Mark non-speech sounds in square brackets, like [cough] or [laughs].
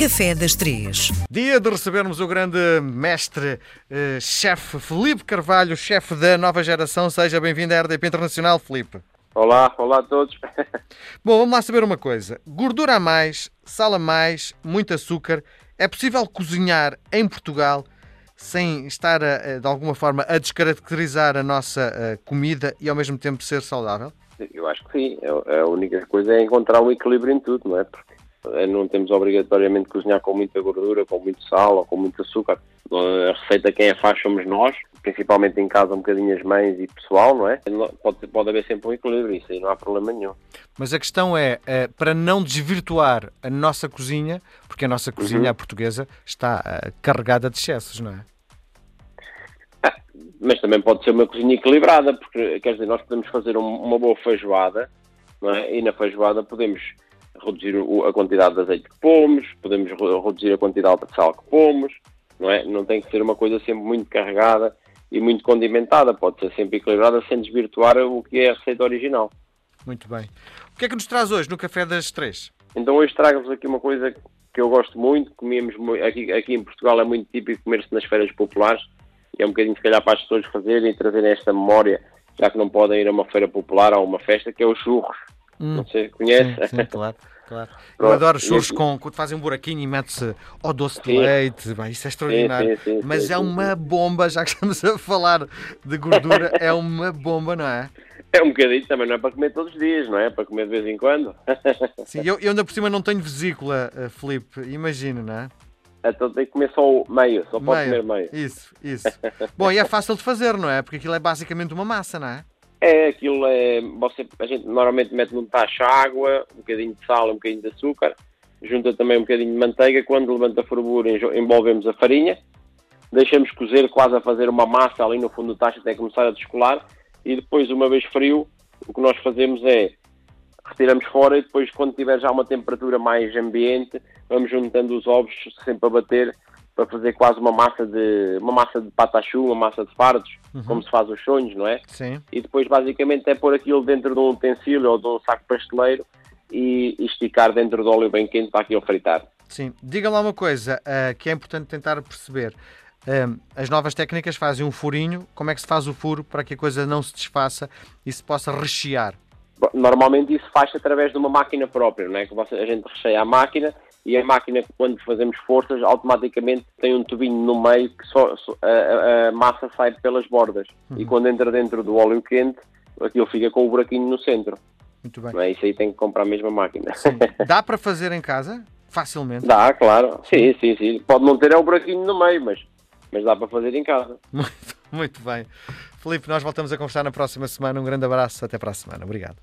Café das Três. Dia de recebermos o grande mestre, eh, chefe Felipe Carvalho, chefe da nova geração. Seja bem-vindo à RDP Internacional, Felipe. Olá, olá a todos. [laughs] Bom, vamos lá saber uma coisa. Gordura a mais, sal a mais, muito açúcar. É possível cozinhar em Portugal sem estar, a, de alguma forma, a descaracterizar a nossa eh, comida e ao mesmo tempo ser saudável? Eu acho que sim. A única coisa é encontrar um equilíbrio em tudo, não é? Porque eh, não temos obrigatoriamente que cozinhar com muita gordura, com muito sal ou com muito açúcar. A receita quem a faz somos nós, principalmente em casa um bocadinho as mães e pessoal, não é? Pode, pode haver sempre um equilíbrio, isso aí não há problema nenhum. Mas a questão é, é para não desvirtuar a nossa cozinha, porque a nossa cozinha, uhum. a portuguesa, está carregada de excessos, não é? Ah, mas também pode ser uma cozinha equilibrada, porque quer dizer, nós podemos fazer um, uma boa feijoada, não é? E na feijoada podemos reduzir a quantidade de azeite que pomos, podemos reduzir a quantidade de sal que pomos, não é? Não tem que ser uma coisa sempre muito carregada e muito condimentada, pode ser sempre equilibrada sem desvirtuar o que é a receita original. Muito bem. O que é que nos traz hoje no Café das Três? Então hoje trago-vos aqui uma coisa que eu gosto muito, comemos aqui, aqui em Portugal é muito típico comer-se nas feiras populares, e é um bocadinho se calhar para as pessoas fazerem e trazerem esta memória, já que não podem ir a uma feira popular ou a uma festa, que é os churros. Hum, não sei se conhece. Sim, sim, claro. Claro. [laughs] Eu adoro churros com, quando fazem um buraquinho e mete-se ao doce de leite. Bem, isso é extraordinário. Sim, sim, Mas é uma bomba, já que estamos a falar de gordura, [laughs] é uma bomba, não é? É um bocadinho, também não é para comer todos os dias, não é? é para comer de vez em quando. [laughs] Sim, eu, eu ainda por cima não tenho vesícula, uh, Filipe, imagina, não é? Então tem que comer só o meio, só pode meio. comer meio. Isso, isso. Bom, e é fácil de fazer, não é? Porque aquilo é basicamente uma massa, não é? É, aquilo é. Você, a gente normalmente mete num tacho água, um bocadinho de sal, um bocadinho de açúcar, junta também um bocadinho de manteiga. Quando levanta a fervura, envolvemos a farinha, deixamos cozer quase a fazer uma massa ali no fundo do tacho até começar a descolar. E depois, uma vez frio, o que nós fazemos é retiramos fora e depois, quando tiver já uma temperatura mais ambiente, vamos juntando os ovos sempre a bater para fazer quase uma massa de uma massa de patachu, uma massa de fardos, uhum. como se faz os sonhos, não é? Sim. E depois basicamente é pôr aquilo dentro de um utensílio ou de um saco pasteleiro e esticar dentro do óleo bem quente para aquilo fritar. Sim. Diga lá uma coisa uh, que é importante tentar perceber. Uh, as novas técnicas fazem um furinho. Como é que se faz o furo para que a coisa não se desfaça e se possa rechear? Normalmente isso faz através de uma máquina própria, não é? Que a gente recheia a máquina e a máquina, quando fazemos forças, automaticamente tem um tubinho no meio que só, a, a massa sai pelas bordas. Uhum. E quando entra dentro do óleo quente, aquilo fica com o buraquinho no centro. Muito bem. Não é? Isso aí tem que comprar a mesma máquina. Sim. [laughs] Dá para fazer em casa? Facilmente? Dá, claro. Sim, sim, sim. Pode não ter é o buraquinho no meio, mas, mas dá para fazer em casa. Muito, muito bem. Felipe, nós voltamos a conversar na próxima semana. Um grande abraço. Até para a semana. Obrigado.